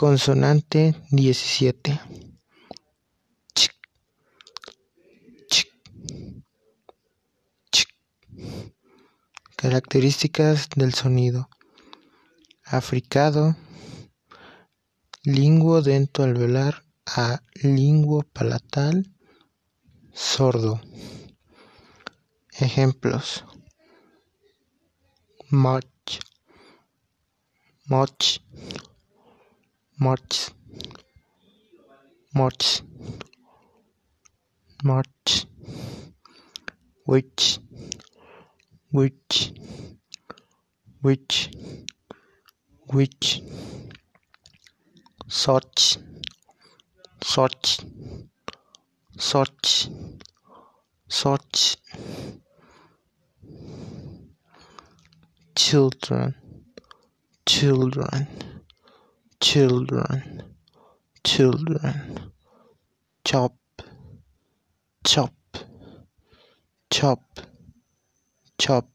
Consonante diecisiete ch, ch, ch. Características del sonido. Africado, linguo dento alveolar a linguo palatal, sordo. Ejemplos. Much, much, much, much, much, which, which, which, which, such, such, such, such, children, children, children, children, chop, chop, chop, chop,